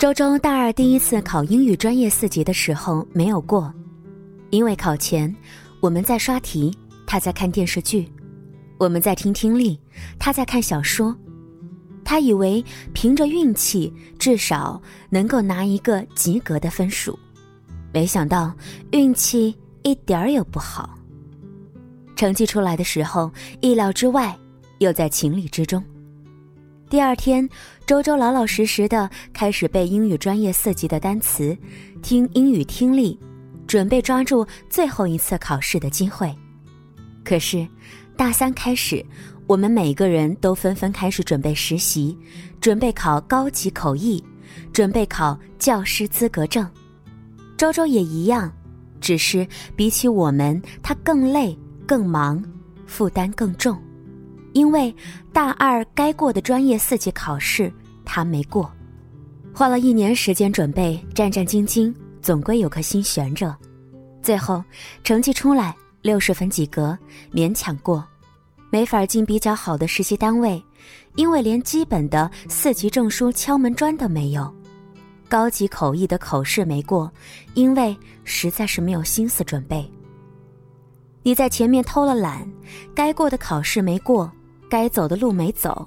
周周大二第一次考英语专业四级的时候没有过，因为考前我们在刷题，他在看电视剧；我们在听听力，他在看小说。他以为凭着运气至少能够拿一个及格的分数，没想到运气一点儿也不好。成绩出来的时候，意料之外，又在情理之中。第二天，周周老老实实的开始背英语专业四级的单词，听英语听力，准备抓住最后一次考试的机会。可是，大三开始，我们每个人都纷纷开始准备实习，准备考高级口译，准备考教师资格证。周周也一样，只是比起我们，他更累、更忙，负担更重。因为大二该过的专业四级考试他没过，花了一年时间准备，战战兢兢，总归有颗心悬着。最后成绩出来，六十分及格，勉强过，没法进比较好的实习单位，因为连基本的四级证书敲门砖都没有。高级口译的口试没过，因为实在是没有心思准备。你在前面偷了懒，该过的考试没过。该走的路没走，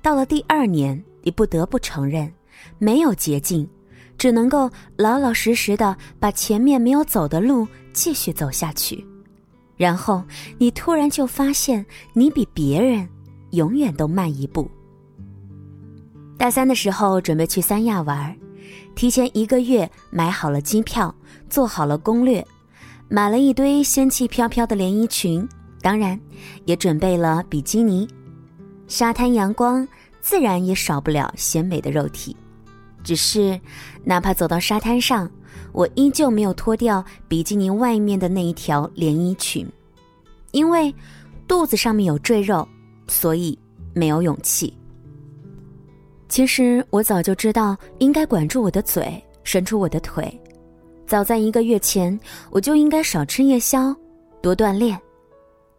到了第二年，你不得不承认，没有捷径，只能够老老实实的把前面没有走的路继续走下去。然后你突然就发现，你比别人永远都慢一步。大三的时候准备去三亚玩，提前一个月买好了机票，做好了攻略，买了一堆仙气飘飘的连衣裙，当然也准备了比基尼。沙滩阳光自然也少不了鲜美的肉体，只是哪怕走到沙滩上，我依旧没有脱掉比基尼外面的那一条连衣裙，因为肚子上面有赘肉，所以没有勇气。其实我早就知道应该管住我的嘴，伸出我的腿，早在一个月前我就应该少吃夜宵，多锻炼。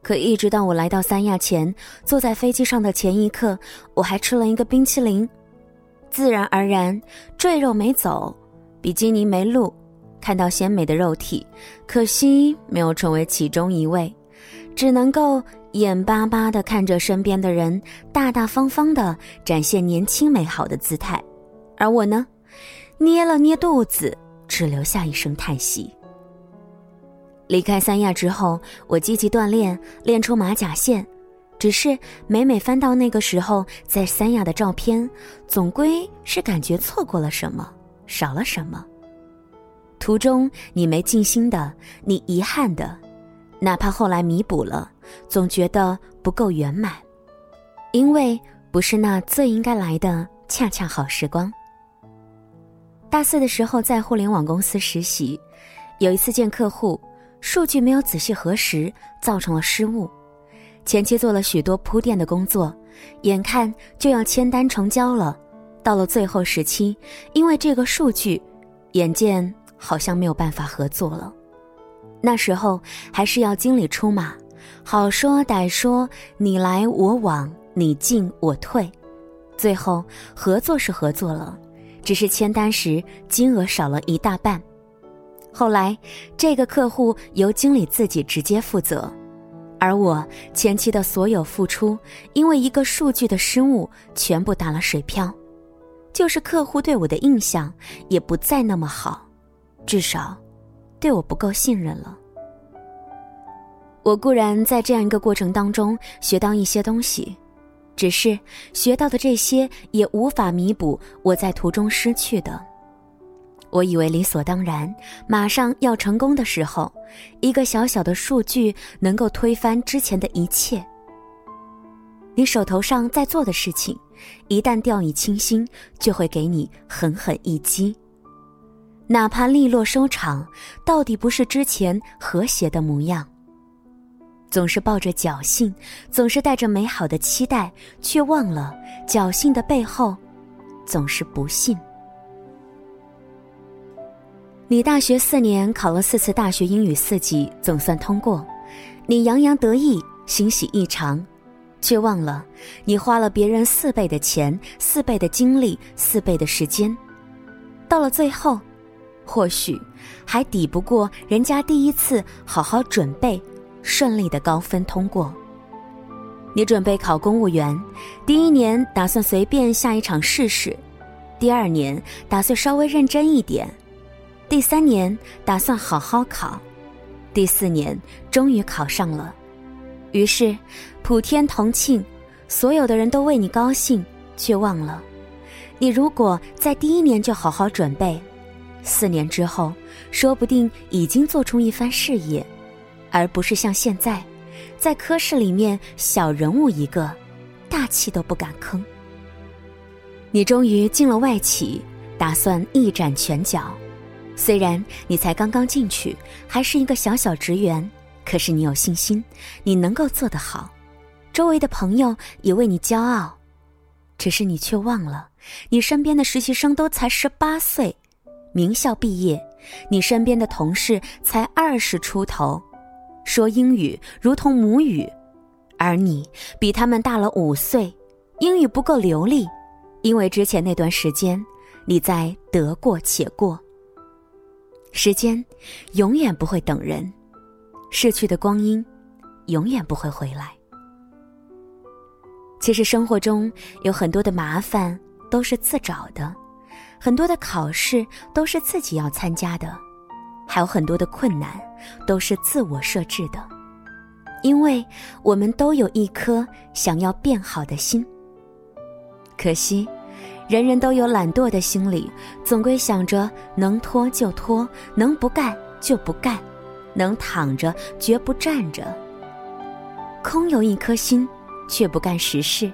可一直到我来到三亚前，坐在飞机上的前一刻，我还吃了一个冰淇淋，自然而然，赘肉没走，比基尼没露，看到鲜美的肉体，可惜没有成为其中一位，只能够眼巴巴的看着身边的人大大方方的展现年轻美好的姿态，而我呢，捏了捏肚子，只留下一声叹息。离开三亚之后，我积极锻炼，练出马甲线。只是每每翻到那个时候在三亚的照片，总归是感觉错过了什么，少了什么。途中你没尽心的，你遗憾的，哪怕后来弥补了，总觉得不够圆满，因为不是那最应该来的恰恰好时光。大四的时候在互联网公司实习，有一次见客户。数据没有仔细核实，造成了失误。前期做了许多铺垫的工作，眼看就要签单成交了，到了最后时期，因为这个数据，眼见好像没有办法合作了。那时候还是要经理出马，好说歹说，你来我往，你进我退，最后合作是合作了，只是签单时金额少了一大半。后来，这个客户由经理自己直接负责，而我前期的所有付出，因为一个数据的失误，全部打了水漂。就是客户对我的印象也不再那么好，至少，对我不够信任了。我固然在这样一个过程当中学到一些东西，只是学到的这些也无法弥补我在途中失去的。我以为理所当然，马上要成功的时候，一个小小的数据能够推翻之前的一切。你手头上在做的事情，一旦掉以轻心，就会给你狠狠一击。哪怕利落收场，到底不是之前和谐的模样。总是抱着侥幸，总是带着美好的期待，却忘了侥幸的背后，总是不幸。你大学四年考了四次大学英语四级，总算通过，你洋洋得意，欣喜异常，却忘了你花了别人四倍的钱、四倍的精力、四倍的时间，到了最后，或许还抵不过人家第一次好好准备，顺利的高分通过。你准备考公务员，第一年打算随便下一场试试，第二年打算稍微认真一点，第三年打算好好考，第四年终于考上了，于是普天同庆，所有的人都为你高兴，却忘了，你如果在第一年就好好准备，四年之后说不定已经做出一番事业，而不是像现在。在科室里面，小人物一个，大气都不敢吭。你终于进了外企，打算一展拳脚。虽然你才刚刚进去，还是一个小小职员，可是你有信心，你能够做得好。周围的朋友也为你骄傲，只是你却忘了，你身边的实习生都才十八岁，名校毕业，你身边的同事才二十出头。说英语如同母语，而你比他们大了五岁，英语不够流利，因为之前那段时间你在得过且过。时间永远不会等人，逝去的光阴永远不会回来。其实生活中有很多的麻烦都是自找的，很多的考试都是自己要参加的。还有很多的困难，都是自我设置的，因为我们都有一颗想要变好的心。可惜，人人都有懒惰的心理，总归想着能拖就拖，能不干就不干，能躺着绝不站着。空有一颗心，却不干实事，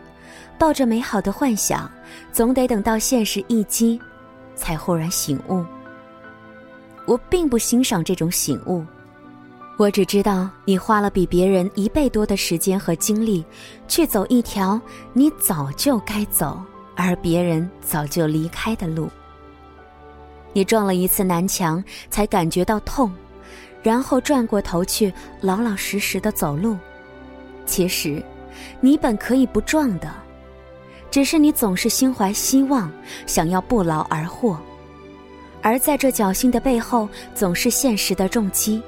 抱着美好的幻想，总得等到现实一击，才忽然醒悟。我并不欣赏这种醒悟，我只知道你花了比别人一倍多的时间和精力，去走一条你早就该走，而别人早就离开的路。你撞了一次南墙才感觉到痛，然后转过头去老老实实的走路。其实，你本可以不撞的，只是你总是心怀希望，想要不劳而获。而在这侥幸的背后，总是现实的重击。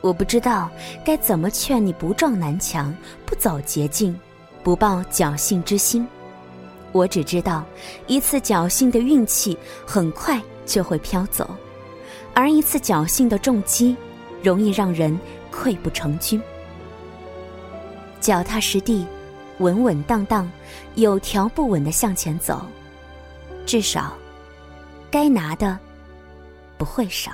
我不知道该怎么劝你不撞南墙，不走捷径，不抱侥幸之心。我只知道，一次侥幸的运气很快就会飘走，而一次侥幸的重击，容易让人溃不成军。脚踏实地，稳稳当当，有条不紊的向前走，至少。该拿的不会少。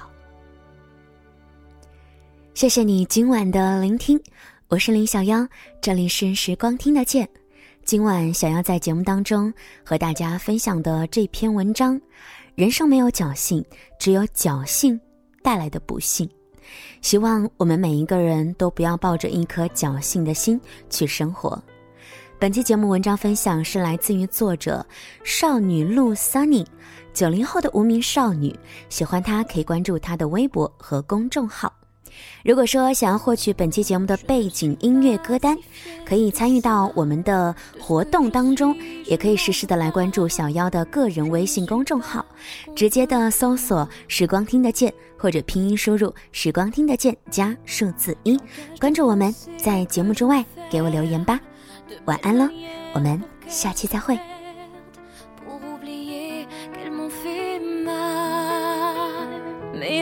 谢谢你今晚的聆听，我是林小妖，这里是时光听得见。今晚想要在节目当中和大家分享的这篇文章：人生没有侥幸，只有侥幸带来的不幸。希望我们每一个人都不要抱着一颗侥幸的心去生活。本期节目文章分享是来自于作者少女路 Sunny。九零后的无名少女，喜欢她可以关注她的微博和公众号。如果说想要获取本期节目的背景音乐歌单，可以参与到我们的活动当中，也可以实时的来关注小妖的个人微信公众号，直接的搜索“时光听得见”或者拼音输入“时光听得见”加数字一，关注我们，在节目之外给我留言吧。晚安喽，我们下期再会。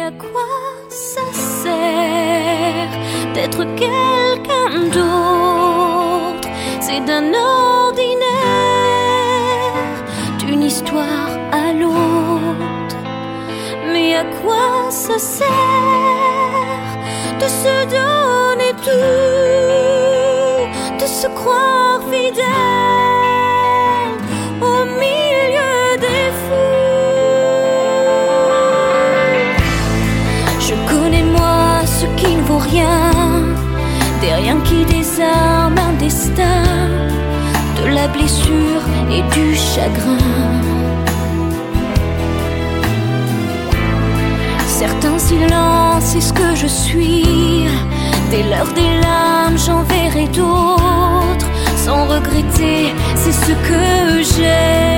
À quoi ça sert d'être quelqu'un d'autre? C'est d'un ordinaire, d'une histoire à l'autre. Mais à quoi ça sert de se donner tout, de la blessure et du chagrin. Certains silences, c'est ce que je suis. Dès l'heure des larmes, j'en verrai d'autres. Sans regretter, c'est ce que j'ai.